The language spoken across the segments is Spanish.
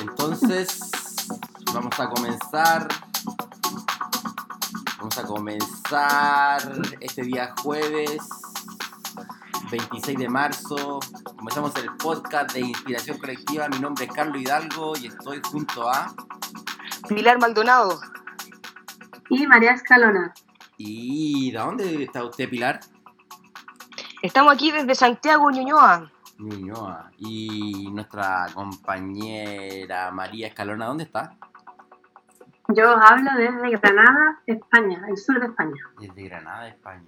Entonces, vamos a comenzar. Vamos a comenzar este día jueves 26 de marzo. Comenzamos el podcast de Inspiración Colectiva. Mi nombre es Carlos Hidalgo y estoy junto a Pilar Maldonado. Y María Escalona. ¿Y de dónde está usted, Pilar? Estamos aquí desde Santiago, Ñuñoa. Ñuñoa. ¿Y nuestra compañera María Escalona, dónde está? Yo hablo desde Granada, España, el sur de España. Desde Granada, España.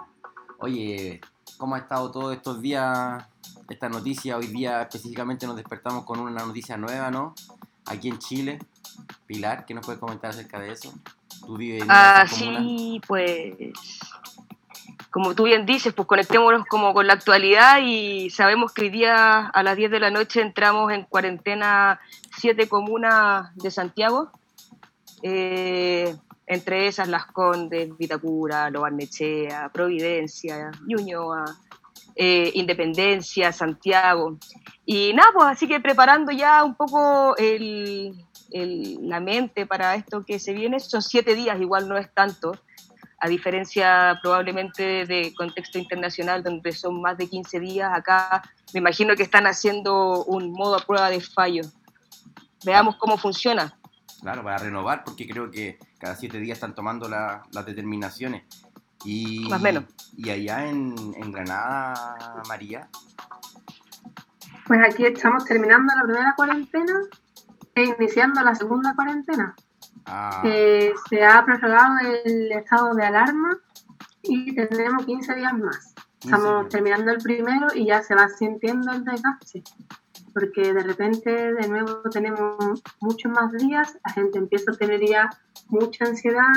Oye, ¿cómo ha estado todos estos días esta noticia? Hoy día específicamente nos despertamos con una noticia nueva, ¿no? Aquí en Chile. Pilar, ¿qué nos puedes comentar acerca de eso? ¿Tú vives en Ah, sí, pues como tú bien dices, pues conectémonos como con la actualidad y sabemos que hoy día a las 10 de la noche entramos en cuarentena siete comunas de Santiago, eh, entre esas Las Condes, Vitacura, Lobarnechea, Providencia, Ñuñoa, eh, Independencia, Santiago. Y nada, pues así que preparando ya un poco la mente para esto que se viene, son siete días, igual no es tanto a diferencia probablemente de contexto internacional donde son más de 15 días, acá me imagino que están haciendo un modo a prueba de fallo. Veamos cómo funciona. Claro, para renovar, porque creo que cada siete días están tomando las determinaciones. Y, más o menos. ¿Y allá en, en Granada, María? Pues aquí estamos terminando la primera cuarentena e iniciando la segunda cuarentena. Ah. se ha prorrogado el estado de alarma y tendremos 15 días más. Estamos terminando el primero y ya se va sintiendo el desgaste, porque de repente de nuevo tenemos muchos más días, la gente empieza a tener ya mucha ansiedad,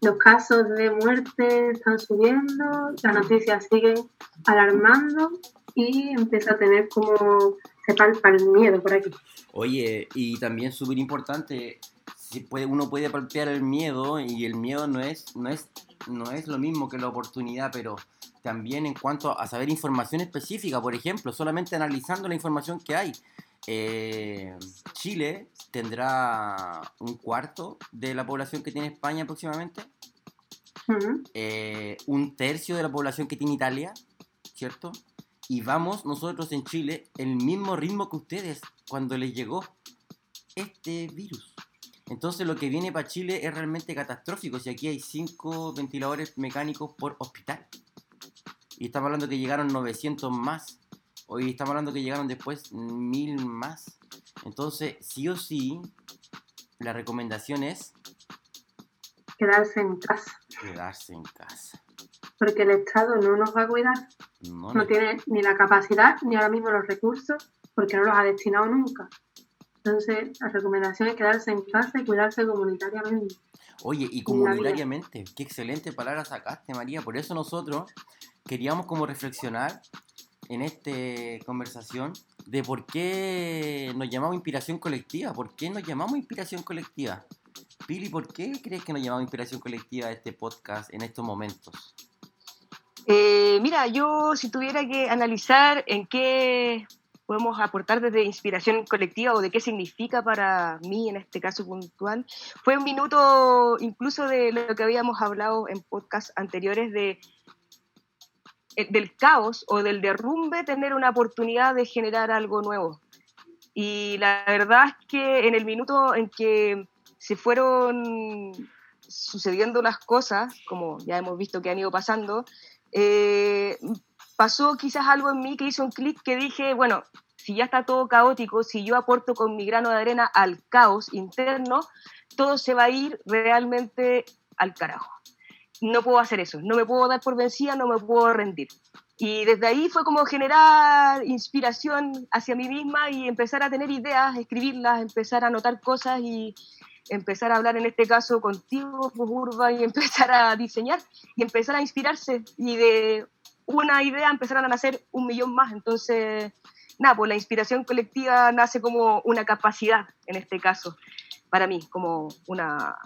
los casos de muerte están subiendo, las noticias siguen alarmando y empieza a tener como se palpa el miedo por aquí. Oye, y también súper importante, puede, uno puede palpear el miedo y el miedo no es, no, es, no es lo mismo que la oportunidad, pero también en cuanto a saber información específica, por ejemplo, solamente analizando la información que hay. Eh, Chile tendrá un cuarto de la población que tiene España aproximadamente, eh, un tercio de la población que tiene Italia, ¿cierto? Y vamos nosotros en Chile el mismo ritmo que ustedes cuando les llegó este virus. Entonces lo que viene para Chile es realmente catastrófico. Si aquí hay 5 ventiladores mecánicos por hospital. Y estamos hablando que llegaron 900 más. Hoy estamos hablando que llegaron después 1000 más. Entonces, sí o sí, la recomendación es... Quedarse en casa. Quedarse en casa. Porque el Estado no nos va a cuidar. No, no tiene ni la capacidad ni ahora mismo los recursos porque no los ha destinado nunca. Entonces, la recomendación es quedarse en casa y cuidarse comunitariamente. Oye, y comunitariamente, qué excelente palabra sacaste, María. Por eso nosotros queríamos como reflexionar en esta conversación de por qué nos llamamos inspiración colectiva. ¿Por qué nos llamamos inspiración colectiva? Pili, ¿por qué crees que nos llamamos inspiración colectiva a este podcast en estos momentos? Eh, mira, yo si tuviera que analizar en qué podemos aportar desde inspiración colectiva o de qué significa para mí en este caso puntual. Fue un minuto incluso de lo que habíamos hablado en podcasts anteriores de eh, del caos o del derrumbe tener una oportunidad de generar algo nuevo. Y la verdad es que en el minuto en que se fueron sucediendo las cosas, como ya hemos visto que han ido pasando, eh, pasó quizás algo en mí que hizo un clic que dije, bueno, si ya está todo caótico, si yo aporto con mi grano de arena al caos interno, todo se va a ir realmente al carajo. No puedo hacer eso, no me puedo dar por vencida, no me puedo rendir. Y desde ahí fue como generar inspiración hacia mí misma y empezar a tener ideas, escribirlas, empezar a anotar cosas y empezar a hablar en este caso contigo, pues, Urba, y empezar a diseñar y empezar a inspirarse. Y de una idea empezaron a nacer un millón más. Entonces, nada, pues la inspiración colectiva nace como una capacidad, en este caso, para mí, como una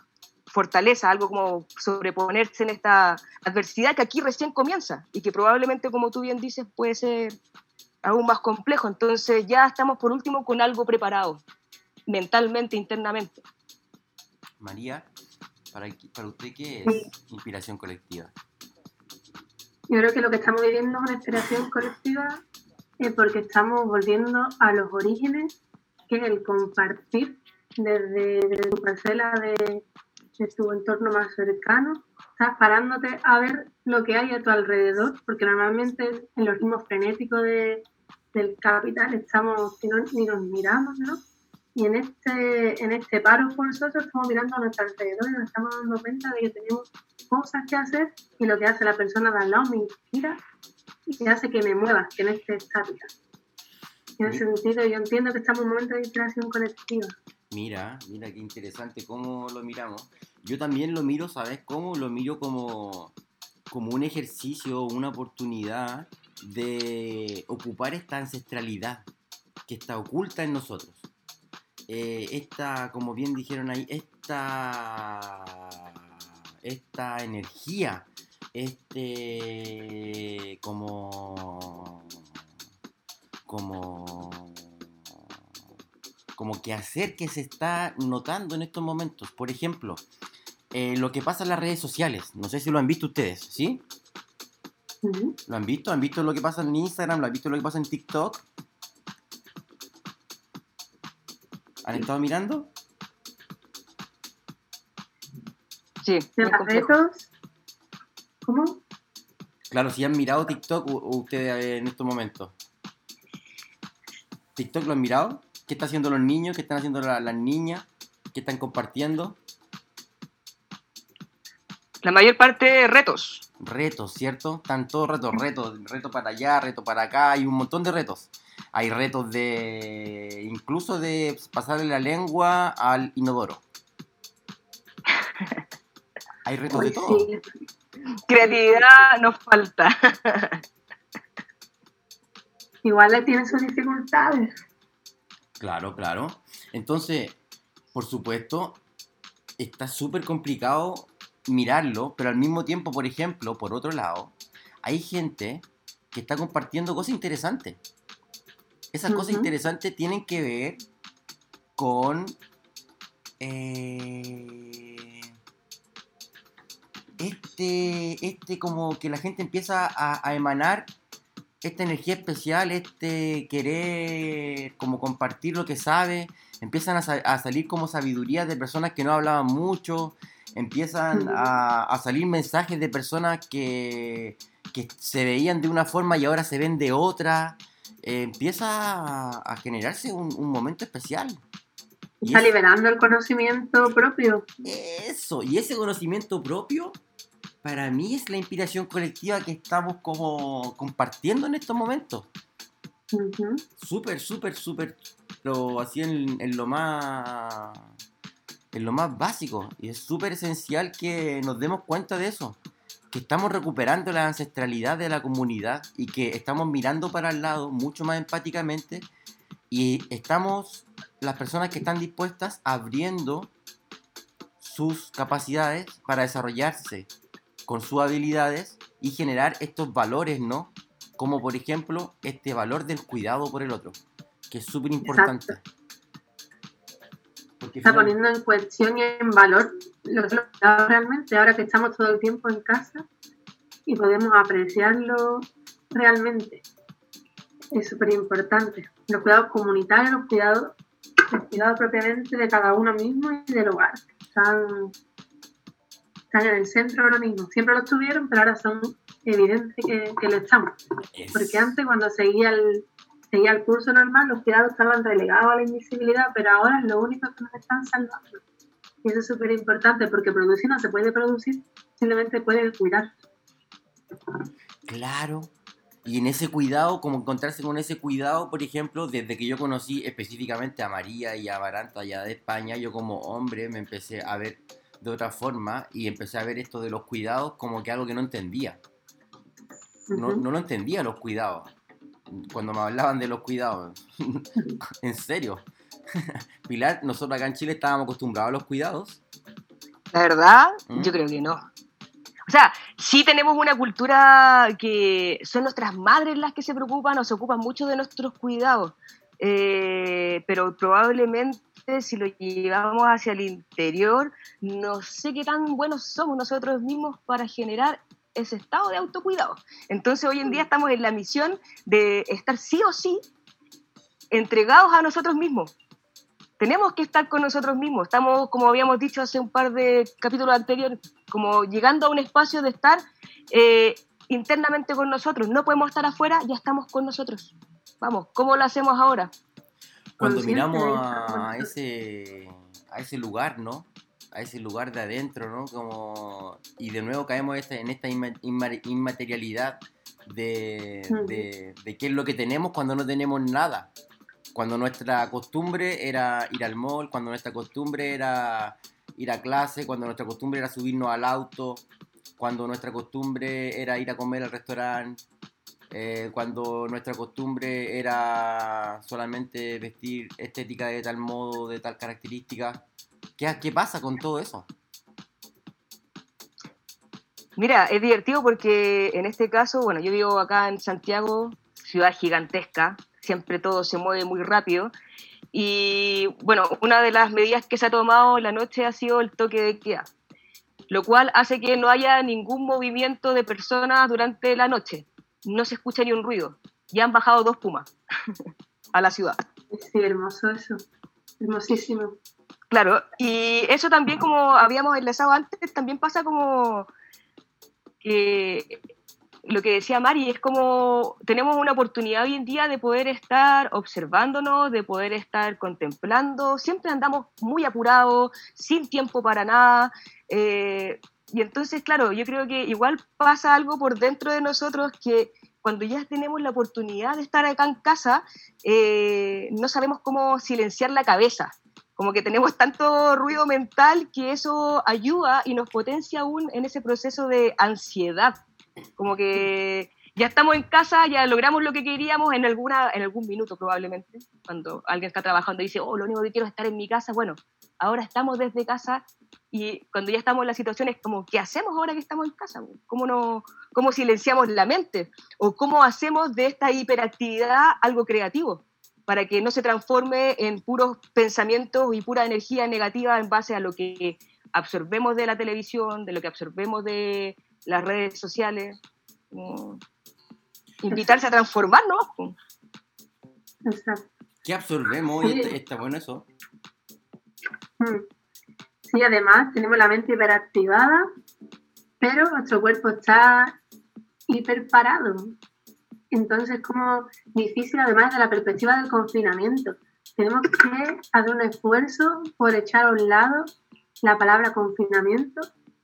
fortaleza, algo como sobreponerse en esta adversidad que aquí recién comienza y que probablemente, como tú bien dices, puede ser aún más complejo. Entonces ya estamos por último con algo preparado. mentalmente, internamente. María, para, para usted, ¿qué es inspiración colectiva? Yo creo que lo que estamos viviendo con inspiración colectiva es porque estamos volviendo a los orígenes, que es el compartir desde, tu parcela de, tu entorno más cercano. Estás parándote a ver lo que hay a tu alrededor, porque normalmente en los ritmos frenéticos de, del capital estamos, ni, ni nos miramos, ¿no? Y en este, en este paro por nosotros estamos mirando a nuestro alrededor y nos estamos dando cuenta de que tenemos cosas que hacer y lo que hace la persona de al lado me inspira y hace que me mueva, que no esté estática. En ese sentido, yo entiendo que estamos en un momento de inspiración colectiva. Mira, mira qué interesante cómo lo miramos. Yo también lo miro, ¿sabes cómo? Lo miro como, como un ejercicio, una oportunidad de ocupar esta ancestralidad que está oculta en nosotros. Eh, esta, como bien dijeron ahí, esta, esta energía, este, como, como, como que hacer que se está notando en estos momentos. Por ejemplo, eh, lo que pasa en las redes sociales. No sé si lo han visto ustedes, ¿sí? ¿Lo han visto? ¿Han visto lo que pasa en Instagram? ¿Lo han visto lo que pasa en TikTok? ¿Han estado mirando? Sí, retos. ¿Cómo? Claro, si han mirado TikTok ustedes en estos momentos. ¿TikTok lo han mirado? ¿Qué están haciendo los niños? ¿Qué están haciendo las niñas? ¿Qué están compartiendo? La mayor parte retos. Retos, ¿cierto? Están todos retos, retos, reto para allá, reto para acá, hay un montón de retos. Hay retos de. incluso de pasarle la lengua al inodoro. Hay retos de todo. Creatividad nos falta. Igual le tienen sus dificultades. Claro, claro. Entonces, por supuesto, está súper complicado mirarlo, pero al mismo tiempo, por ejemplo, por otro lado, hay gente que está compartiendo cosas interesantes. Esas cosas interesantes tienen que ver con eh, este, este como que la gente empieza a, emanar esta energía especial, este querer como compartir lo que sabe, empiezan a, salir como sabiduría de personas que no hablaban mucho, empiezan a, salir mensajes de personas que, que, se veían de una forma y ahora se ven de otra, eh, empieza a, generarse un, momento especial. Está liberando el conocimiento propio. Eso, y ese conocimiento propio, para mí es la inspiración colectiva que estamos como compartiendo en estos momentos. Súper, súper, súper, pero así en, en, lo más en lo más básico. Y es súper esencial que nos demos cuenta de eso que estamos recuperando la ancestralidad de la comunidad y que estamos mirando para el lado mucho más empáticamente y estamos, las personas que están dispuestas, abriendo sus capacidades para desarrollarse con sus habilidades y generar estos valores, ¿no? Como por ejemplo este valor del cuidado por el otro, que es súper importante. Está poniendo en cuestión y en valor lo que realmente, ahora que estamos todo el tiempo en casa y podemos apreciarlo realmente. Es súper importante. Los cuidados comunitarios, los cuidados, los cuidados propiamente de cada uno mismo y del hogar. Están, están en el centro ahora mismo. Siempre lo estuvieron, pero ahora son evidentes que, que lo estamos. Porque antes, cuando seguía el, seguía el curso normal, los cuidados estaban relegados a la invisibilidad, pero ahora es lo único que nos están salvando. Y eso es súper importante porque producir no se puede producir, simplemente puede cuidar. Claro. Y en ese cuidado, como encontrarse con ese cuidado, por ejemplo, desde que yo conocí específicamente a María y a Baranta allá de España, yo como hombre me empecé a ver de otra forma y empecé a ver esto de los cuidados como que algo que no entendía. No, no lo entendía los cuidados cuando me hablaban de los cuidados. en serio. Pilar, nosotros acá en Chile estábamos acostumbrados a los cuidados. La verdad, ¿Mm? yo creo que no. O sea, sí tenemos una cultura que son nuestras madres las que se preocupan o se ocupan mucho de nuestros cuidados, eh, pero probablemente si lo llevamos hacia el interior, no sé qué tan buenos somos nosotros mismos para generar ese estado de autocuidado. Entonces hoy en día estamos en la misión de estar sí o sí entregados a nosotros mismos. Tenemos que estar con nosotros mismos. Estamos, como habíamos dicho hace un par de capítulos anteriores, como llegando a un espacio de estar eh, internamente con nosotros. No podemos estar afuera, ya estamos con nosotros. Vamos, ¿cómo lo hacemos ahora? Cuando miramos a ese, a ese lugar, ¿no? A ese lugar de adentro, ¿no? Como, y de nuevo caemos en esta inmaterialidad de, de, de qué es lo que tenemos cuando no tenemos nada. Cuando nuestra costumbre era ir al mall, cuando nuestra costumbre era ir a clase, cuando nuestra costumbre era subirnos al auto, cuando nuestra costumbre era ir a comer al restaurante, eh, cuando nuestra costumbre era solamente vestir estética de tal modo, de tal característica. ¿Qué, qué pasa con todo eso? Mira, es divertido porque en este caso, bueno, yo vivo acá en Santiago, ciudad gigantesca, siempre todo se mueve muy rápido. Y bueno, una de las medidas que se ha tomado en la noche ha sido el toque de queda, lo cual hace que no haya ningún movimiento de personas durante la noche no se escucha ni un ruido. Ya han bajado dos pumas a la ciudad. Sí, hermoso eso. Hermosísimo. Claro, y eso también, como habíamos enlazado antes, también pasa como que lo que decía Mari, es como tenemos una oportunidad hoy en día de poder estar observándonos, de poder estar contemplando, siempre andamos muy apurados, sin tiempo para nada, eh, y entonces, claro, yo creo que igual pasa algo por dentro de nosotros que cuando ya tenemos la oportunidad de estar acá en casa, eh, no sabemos cómo silenciar la cabeza. Como que tenemos tanto ruido mental que eso ayuda y nos potencia aún en ese proceso de ansiedad. Como que ya estamos en casa, ya logramos lo que queríamos en, alguna, en algún minuto probablemente. Cuando alguien está trabajando y dice, oh, lo único que quiero es estar en mi casa. Bueno, ahora estamos desde casa y cuando ya estamos en la situación es como, ¿qué hacemos ahora que estamos en casa? ¿Cómo, no, ¿Cómo silenciamos la mente? ¿O cómo hacemos de esta hiperactividad algo creativo? Para que no se transforme en puros pensamientos y pura energía negativa en base a lo que absorbemos de la televisión, de lo que absorbemos de las redes sociales. invitarse a transformarnos. ¿Qué absorbemos? Está bueno eso. Mm. Sí, además tenemos la mente hiperactivada, pero nuestro cuerpo está hiperparado. Entonces es como difícil además de la perspectiva del confinamiento. Tenemos que hacer un esfuerzo por echar a un lado la palabra confinamiento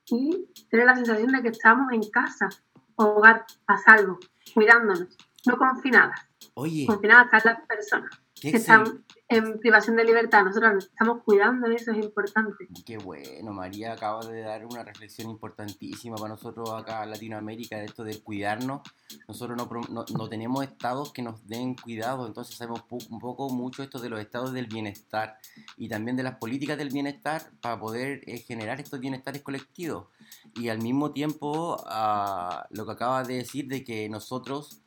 y tener la sensación de que estamos en casa, hogar, a salvo, cuidándonos, no confinadas. Oye. Confinadas a las personas que están en privación de libertad. Nosotros estamos cuidando eso, es importante. Qué bueno, María acaba de dar una reflexión importantísima para nosotros acá en Latinoamérica, de esto de cuidarnos. Nosotros no, no, tenemos estados que nos den cuidado, entonces sabemos un poco mucho esto de los estados del bienestar y también de las políticas del bienestar para poder eh, generar estos bienestares colectivos. Y al mismo tiempo, uh, lo que acaba de decir de que nosotros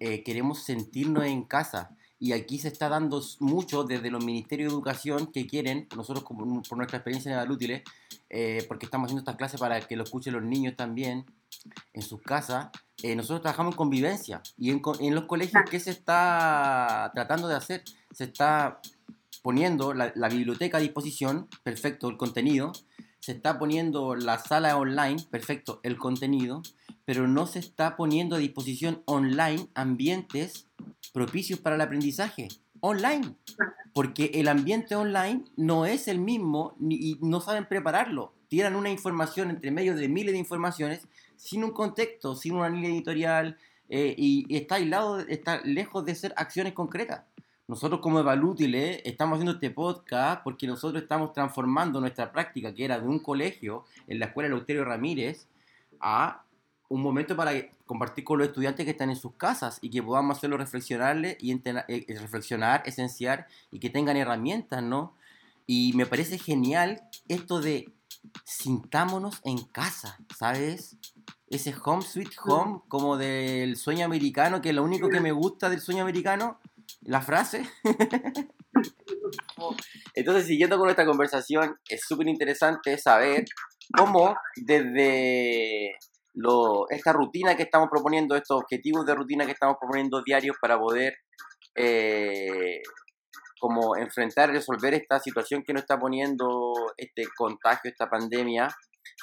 eh, queremos sentirnos en casa y aquí se está dando mucho desde los ministerios de educación que quieren, nosotros como, por nuestra experiencia en útiles, eh, porque estamos haciendo estas clases para que lo escuchen los niños también en sus casas, eh, nosotros trabajamos en convivencia y en, en, los colegios, ¿qué se está tratando de hacer? Se está poniendo la, la biblioteca a disposición, perfecto, el contenido, se está poniendo la sala online, perfecto, el contenido, pero no se está poniendo a disposición online ambientes propicios para el aprendizaje online, porque el ambiente online no es el mismo y no saben prepararlo. Tiran una información entre medio de miles de informaciones sin un contexto, sin una línea editorial eh, y, está aislado, está lejos de ser acciones concretas. Nosotros como Evalútiles estamos haciendo este podcast porque nosotros estamos transformando nuestra práctica, que era de un colegio en la escuela Eleuterio Ramírez, a un momento para compartir con los estudiantes que están en sus casas y que podamos hacerlo reflexionarles y eh, reflexionar, esenciar y que tengan herramientas, ¿no? Y me parece genial esto de sintámonos en casa, ¿sabes? Ese home sweet home, como del sueño americano, que es lo único que me gusta del sueño americano, la frase. Entonces, siguiendo con nuestra conversación, es súper interesante saber cómo desde lo, esta rutina que estamos proponiendo, estos objetivos de rutina que estamos proponiendo diarios para poder eh, como enfrentar, resolver esta situación que nos está poniendo este contagio, esta pandemia,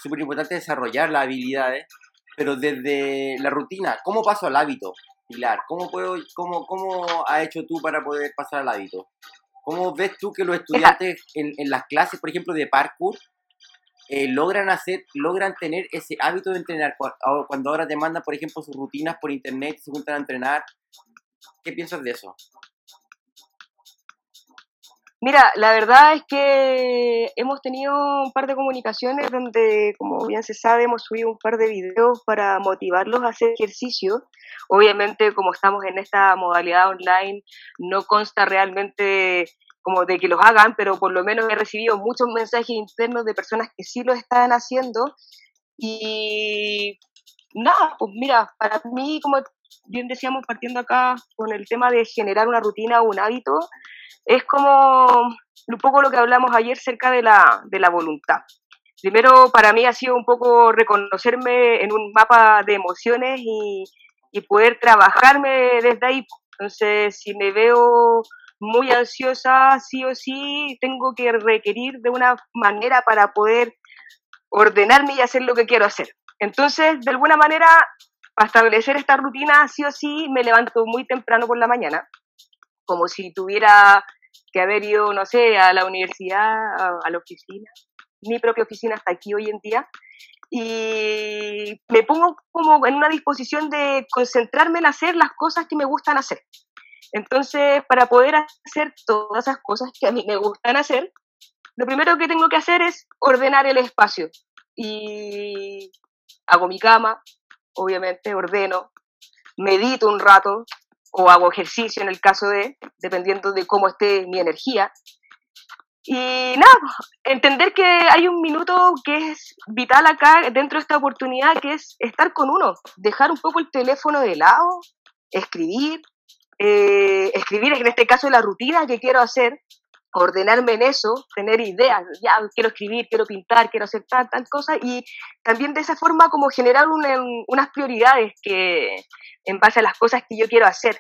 súper importante desarrollar las habilidades, pero desde la rutina, ¿cómo paso al hábito? Pilar, ¿cómo, puedo, cómo, cómo has hecho tú para poder pasar al hábito? ¿Cómo ves tú que los estudiantes en, en las clases, por ejemplo, de parkour, eh, logran hacer, logran tener ese hábito de entrenar? Cuando ahora te mandan, por ejemplo, sus rutinas por internet, se juntan a entrenar, ¿qué piensas de eso? Mira, la verdad es que hemos tenido un par de comunicaciones donde, como bien se sabe, hemos subido un par de videos para motivarlos a hacer ejercicio. Obviamente, como estamos en esta modalidad online, no consta realmente como de que los hagan, pero por lo menos he recibido muchos mensajes internos de personas que sí lo están haciendo. Y nada, pues mira, para mí, como bien decíamos, partiendo acá con el tema de generar una rutina o un hábito, es como un poco lo que hablamos ayer cerca de la, de la voluntad. Primero, para mí ha sido un poco reconocerme en un mapa de emociones y, y poder trabajarme desde ahí. Entonces, si me veo muy ansiosa, sí o sí, tengo que requerir de una manera para poder ordenarme y hacer lo que quiero hacer. Entonces, de alguna manera, para establecer esta rutina, sí o sí, me levanto muy temprano por la mañana como si tuviera que haber ido, no sé, a la universidad, a, la oficina, mi propia oficina hasta aquí hoy en día, y me pongo como en una disposición de concentrarme en hacer las cosas que me gustan hacer. Entonces, para poder hacer todas esas cosas que a mí me gustan hacer, lo primero que tengo que hacer es ordenar el espacio. Y hago mi cama, obviamente, ordeno, medito un rato, o hago ejercicio en el caso de, dependiendo de cómo esté mi energía. Y nada, entender que hay un minuto que es vital acá dentro de esta oportunidad, que es estar con uno, dejar un poco el teléfono de lado, escribir, eh, escribir en este caso la rutina que quiero hacer, ordenarme en eso, tener ideas, ya quiero escribir, quiero pintar, quiero hacer tal, tal cosa, y también de esa forma como generar unas prioridades que en base a las cosas que yo quiero hacer.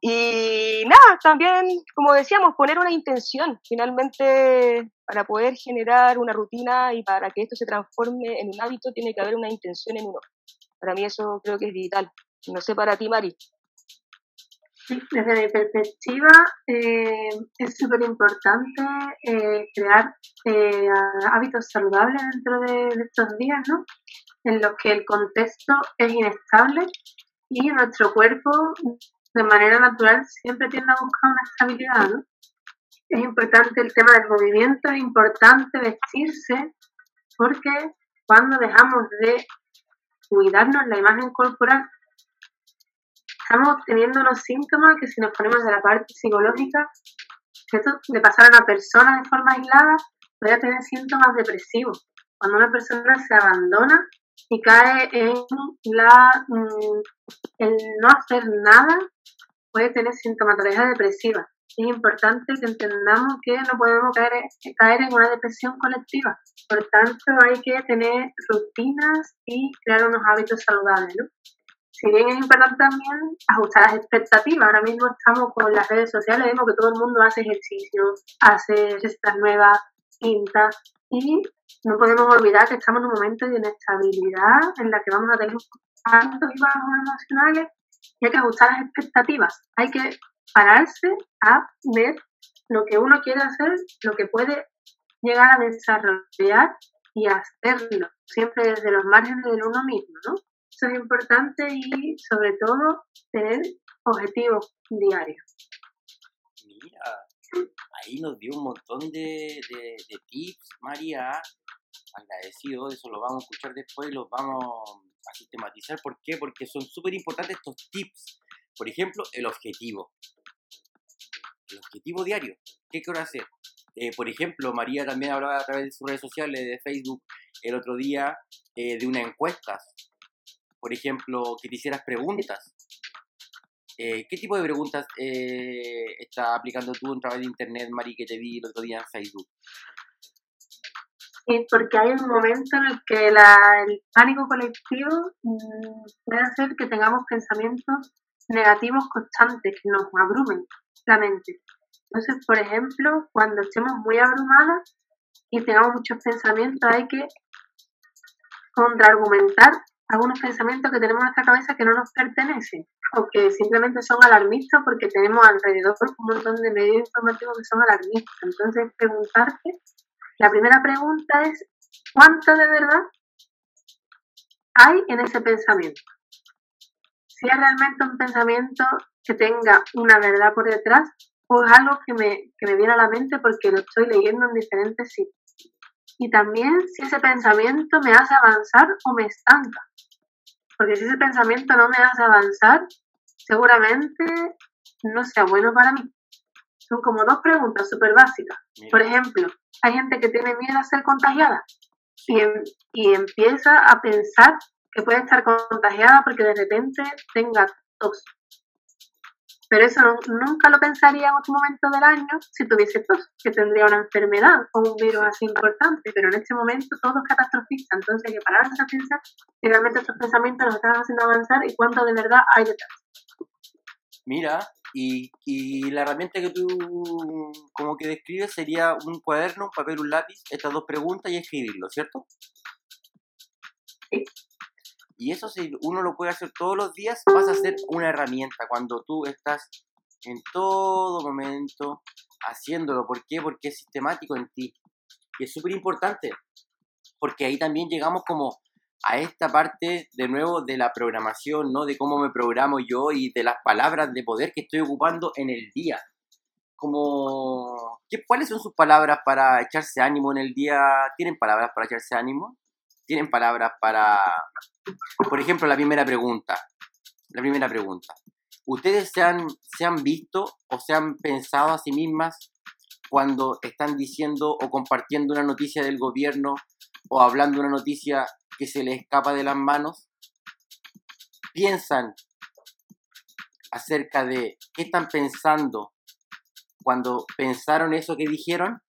Y nada, también, como decíamos, poner una intención, finalmente, para poder generar una rutina y para que esto se transforme en un hábito, tiene que haber una intención en uno. Para mí eso creo que es vital. No sé para ti, Mari desde mi perspectiva eh, es súper importante eh, crear eh, hábitos saludables dentro de, estos días, ¿no? En los que el contexto es inestable y nuestro cuerpo de manera natural siempre tiende a buscar una estabilidad, ¿no? Es importante el tema del movimiento, es importante vestirse porque cuando dejamos de cuidarnos la imagen corporal estamos teniendo unos síntomas que si nos ponemos de la parte psicológica, que esto le a una persona de forma aislada, puede tener síntomas depresivos. Cuando una persona se abandona y cae en la mm, el no hacer nada, puede tener sintomatología depresiva. Es importante que entendamos que no podemos caer, caer en una depresión colectiva. Por tanto, hay que tener rutinas y crear unos hábitos saludables. Si bien es importante también ajustar las expectativas, ahora mismo estamos con las redes sociales, vemos que todo el mundo hace ejercicio, hace recetas nuevas, pinta, y no podemos olvidar que estamos en un momento de inestabilidad en la que vamos a tener altos y bajos emocionales y hay que ajustar las expectativas. Hay que pararse a ver lo que uno quiere hacer, lo que puede llegar a desarrollar y hacerlo, siempre desde los márgenes de uno mismo, ¿no? Eso es importante y sobre todo tener objetivos diarios. Mira, ahí nos dio un montón de, tips, María. Agradecido, eso lo vamos a escuchar después y los vamos a sistematizar. ¿Por qué? Porque son súper importantes estos tips. Por ejemplo, el objetivo. El objetivo diario. ¿Qué quiero hacer? Eh, por ejemplo, María también hablaba a través de sus redes sociales, de Facebook, el otro día, eh, de una encuesta por ejemplo, que te hicieras preguntas. Eh, ¿Qué tipo de preguntas eh, estás aplicando tú en través de internet, Mari, que te vi el otro día en Facebook? Porque hay un momento en el que el pánico colectivo mm, puede hacer que tengamos pensamientos negativos constantes que nos abrumen la mente. Entonces, por ejemplo, cuando estemos muy abrumadas y tengamos muchos pensamientos, hay que contraargumentar algunos pensamientos que tenemos en nuestra cabeza que no nos pertenecen o que simplemente son alarmistas porque tenemos alrededor un montón de medios informativos que son alarmistas. Entonces, preguntarte, la primera pregunta es, ¿cuánto de verdad hay en ese pensamiento? Si es realmente un pensamiento que tenga una verdad por detrás o es algo que me, que me viene a la mente porque lo estoy leyendo en diferentes sitios. Y también si ese pensamiento me hace avanzar o me estanca. Porque si ese pensamiento no me hace avanzar, seguramente no sea bueno para mí. Son como dos preguntas súper básicas. Por ejemplo, hay gente que tiene miedo a ser contagiada y, em, y empieza a pensar que puede estar contagiada porque de repente tenga tos. Pero eso nunca lo pensaría en otro momento del año si tuviese tos, que tendría una enfermedad o un virus así importante. Pero en este momento todo es catastrofista. Entonces hay que pararse a pensar si realmente estos pensamientos nos están haciendo avanzar y cuánto de verdad hay detrás. Mira, y, y la herramienta que tú como que describes sería un cuaderno, un papel, un lápiz, estas dos preguntas y escribirlo, ¿cierto? Sí. Y eso si uno lo puede hacer todos los días, vas a ser una herramienta cuando tú estás en todo momento haciéndolo. ¿Por qué? Porque es sistemático en ti. Y es súper importante. Porque ahí también llegamos como a esta parte de nuevo de la programación, ¿no? De cómo me programo yo y de las palabras de poder que estoy ocupando en el día. Como, ¿qué, ¿cuáles son sus palabras para echarse ánimo en el día? ¿Tienen palabras para echarse ánimo? ¿Tienen palabras para por ejemplo, la primera pregunta. La primera pregunta. ¿Ustedes se han, se han visto o se han pensado a sí mismas cuando están diciendo o compartiendo una noticia del gobierno o hablando una noticia que se les escapa de las manos? ¿Piensan acerca de qué están pensando cuando pensaron eso que dijeron?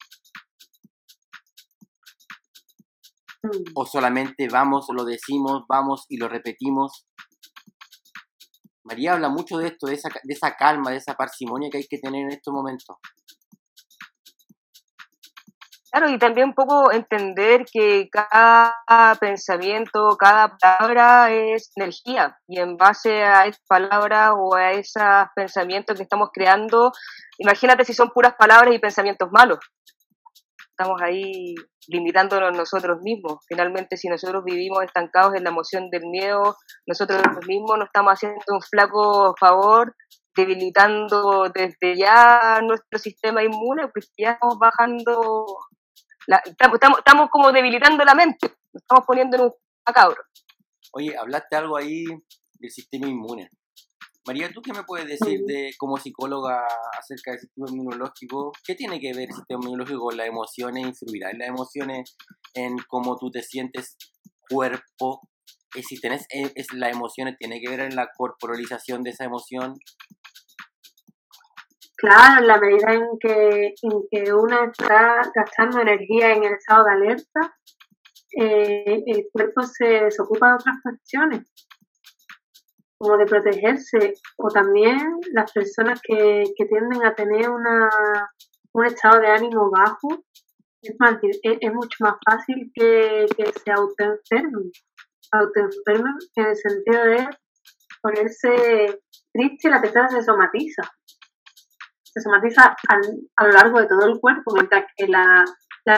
¿O solamente vamos, lo decimos, vamos y lo repetimos? María habla mucho de esto, de esa, calma, de esa parsimonia que hay que tener en estos momentos. Claro, y también un poco entender que cada pensamiento, cada palabra es energía y en base a esas palabras o a esos pensamientos que estamos creando, imagínate si son puras palabras y pensamientos malos estamos ahí limitándonos nosotros mismos. Finalmente, si nosotros vivimos estancados en la emoción del miedo, nosotros mismos nos estamos haciendo un flaco favor, debilitando desde ya nuestro sistema inmune, pues ya estamos bajando, estamos, estamos, como debilitando la mente, nos estamos poniendo en un macabro. Oye, hablaste algo ahí del sistema inmune. María, ¿tú qué me puedes decir de como psicóloga acerca del sistema inmunológico? ¿Qué tiene que ver el sistema inmunológico con las emociones? ¿Influirá en las emociones, en cómo tú te sientes cuerpo? Y si tenés eh, es, las emociones, ¿tiene que ver en la corporalización de esa emoción? Claro, en la medida en que, en que uno está gastando energía en el estado de alerta, eh, el cuerpo se, se ocupa de otras cuestiones como de protegerse, o también las personas que, tienden a tener una, un estado de ánimo bajo, es, más, es, mucho más fácil que, se autoenfermen, autoenfermen en el sentido de ponerse triste, la tristeza se somatiza, se somatiza a lo largo de todo el cuerpo, mientras que la,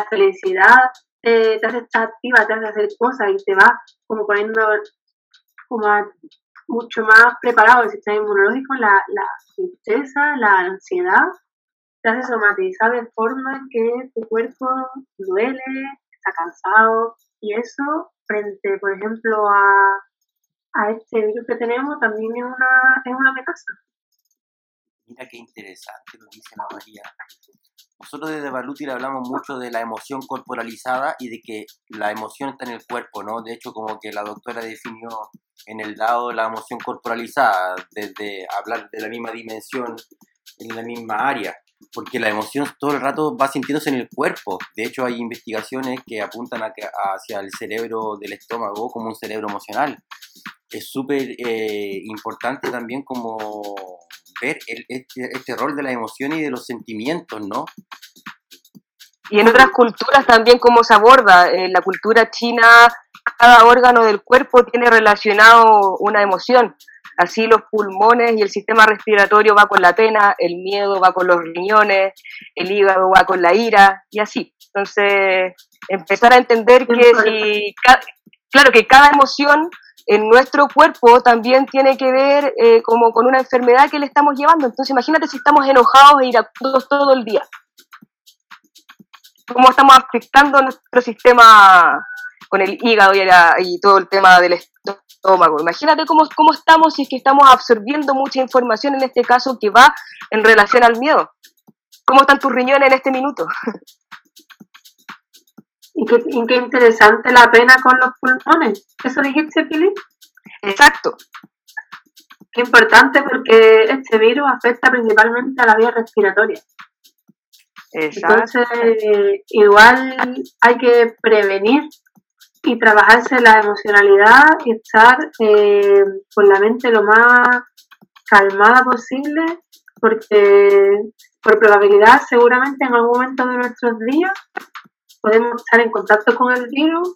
felicidad te hace estar activa, te hace hacer cosas y te va como poniendo como a mucho más preparado el sistema inmunológico, la, la tristeza, la ansiedad, te hace somatizar de forma que tu cuerpo duele, está cansado y eso frente, por ejemplo, a, a este virus que tenemos también es una, es una amenaza. Mira qué interesante lo que dice la María. Nosotros desde Baluti hablamos mucho de la emoción corporalizada y de que la emoción está en el cuerpo, ¿no? De hecho, como que la doctora definió en el dado la emoción corporalizada, desde hablar de la misma dimensión en la misma área, porque la emoción todo el rato va sintiéndose en el cuerpo. De hecho, hay investigaciones que apuntan hacia el cerebro del estómago como un cerebro emocional. Es súper eh, importante también como ver este, este, rol de la emoción y de los sentimientos, ¿no? Y en otras culturas también cómo se aborda. En la cultura china, cada órgano del cuerpo tiene relacionado una emoción. Así los pulmones y el sistema respiratorio va con la pena, el miedo va con los riñones, el hígado va con la ira y así. Entonces, empezar a entender que si, claro, que cada emoción en nuestro cuerpo también tiene que ver eh, como con una enfermedad que le estamos llevando. Entonces, imagínate si estamos enojados e iracundos todo el día. ¿Cómo estamos afectando nuestro sistema con el hígado y, todo el tema del estómago? Imagínate cómo, cómo estamos si es que estamos absorbiendo mucha información, en este caso, que va en relación al miedo. ¿Cómo están tus riñones en este minuto? Y qué, qué interesante la pena con los pulmones. ¿Eso dijiste, Pili? Exacto. Qué importante porque este virus afecta principalmente a la vía respiratoria. Entonces, igual hay que prevenir y trabajarse la emocionalidad y estar eh, con la mente lo más calmada posible, porque por probabilidad seguramente en algún momento de nuestros días podemos estar en contacto con el virus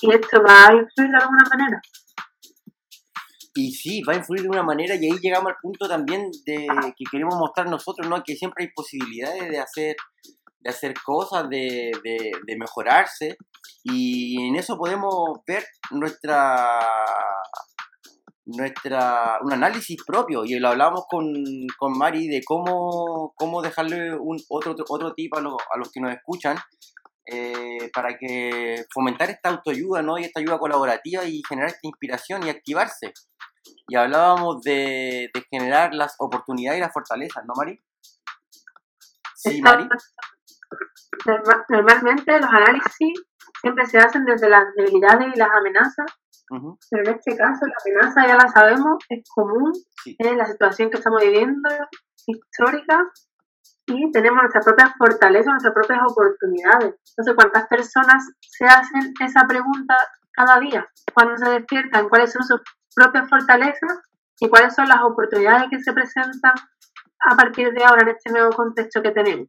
y esto va a influir de alguna manera. Y sí, va a influir de una manera y ahí llegamos al punto también de que queremos mostrar nosotros, ¿no? Que siempre hay posibilidades de hacer, de hacer cosas, de, de, mejorarse y en eso podemos ver nuestra nuestra un análisis propio y lo hablamos con, con Mari de cómo, cómo dejarle un otro otro tip a, a los que nos escuchan eh, para que fomentar esta autoayuda ¿no? y esta ayuda colaborativa y generar esta inspiración y activarse. Y hablábamos de, generar las oportunidades y las fortalezas, ¿no, Mari? Sí, Mari. Normalmente los análisis siempre se hacen desde las debilidades y las amenazas, pero en este caso la amenaza ya la sabemos, es común, en la situación que estamos viviendo, histórica, y tenemos nuestras propias fortalezas, nuestras propias oportunidades. Entonces, ¿cuántas personas se hacen esa pregunta cada día? Cuando se despiertan, ¿cuáles son sus propias fortalezas y cuáles son las oportunidades que se presentan a partir de ahora en este nuevo contexto que tenemos?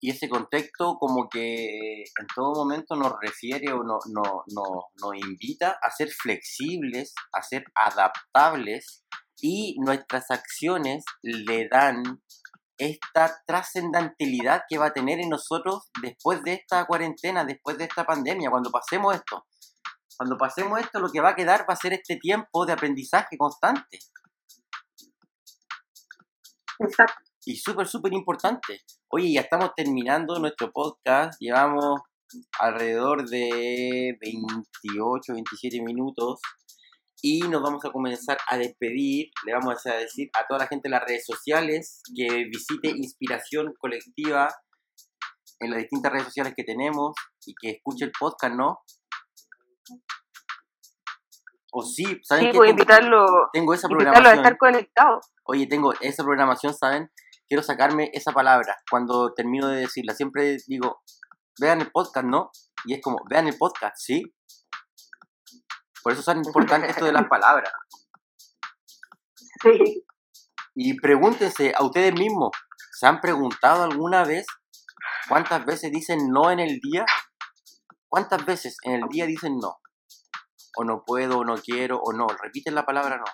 Y ese contexto como que en todo momento nos refiere o no, no, no, nos invita a ser flexibles, a ser adaptables y nuestras acciones le dan esta trascendentalidad que va a tener en nosotros después de esta cuarentena, después de esta pandemia, cuando pasemos esto. Cuando pasemos esto, lo que va a quedar va a ser este tiempo de aprendizaje constante. Exacto. Y súper, súper importante. Oye, ya estamos terminando nuestro podcast. Llevamos alrededor de 28, 27 minutos y nos vamos a comenzar a despedir. Le vamos a decir a toda la gente en las redes sociales que visite Inspiración Colectiva en las distintas redes sociales que tenemos y que escuche el podcast, ¿no? O sí, ¿saben sí, voy a invitarlo, tengo esa programación. a estar conectado. Oye, tengo esa programación, ¿saben? Quiero sacarme esa palabra cuando termino de decirla. Siempre digo, vean el podcast, ¿no? Y es como, vean el podcast, ¿sí? Por eso es tan importante esto de las palabras. Sí. Y pregúntense a ustedes mismos, ¿se han preguntado alguna vez cuántas veces dicen no en el día? ¿Cuántas veces en el día dicen no? O no puedo, o no quiero, o no. Repiten la palabra no.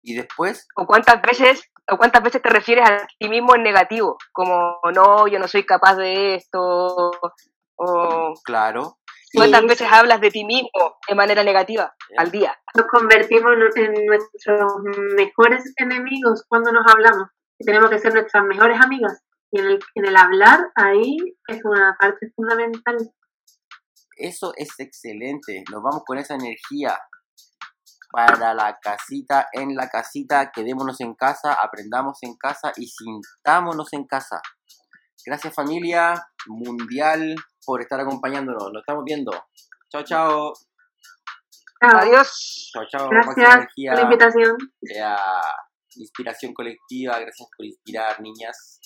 Y después... ¿O cuántas veces, o cuántas veces te refieres a ti mismo en negativo? Como, no, yo no soy capaz de esto. O... Claro. ¿Cuántas veces hablas de ti mismo de manera negativa al día? Nos convertimos en nuestros mejores enemigos cuando nos hablamos. Y tenemos que ser nuestras mejores amigas. Y en el, en el hablar, ahí es una parte fundamental. Eso es excelente. Nos vamos con esa energía. para la casita, en la casita, quedémonos en casa, aprendamos en casa y sintámonos en casa. Gracias familia mundial por estar acompañándonos. Lo estamos viendo. Chao, chao. Adiós. Chao, chao. Gracias por la invitación. inspiración colectiva. Gracias por inspirar, niñas.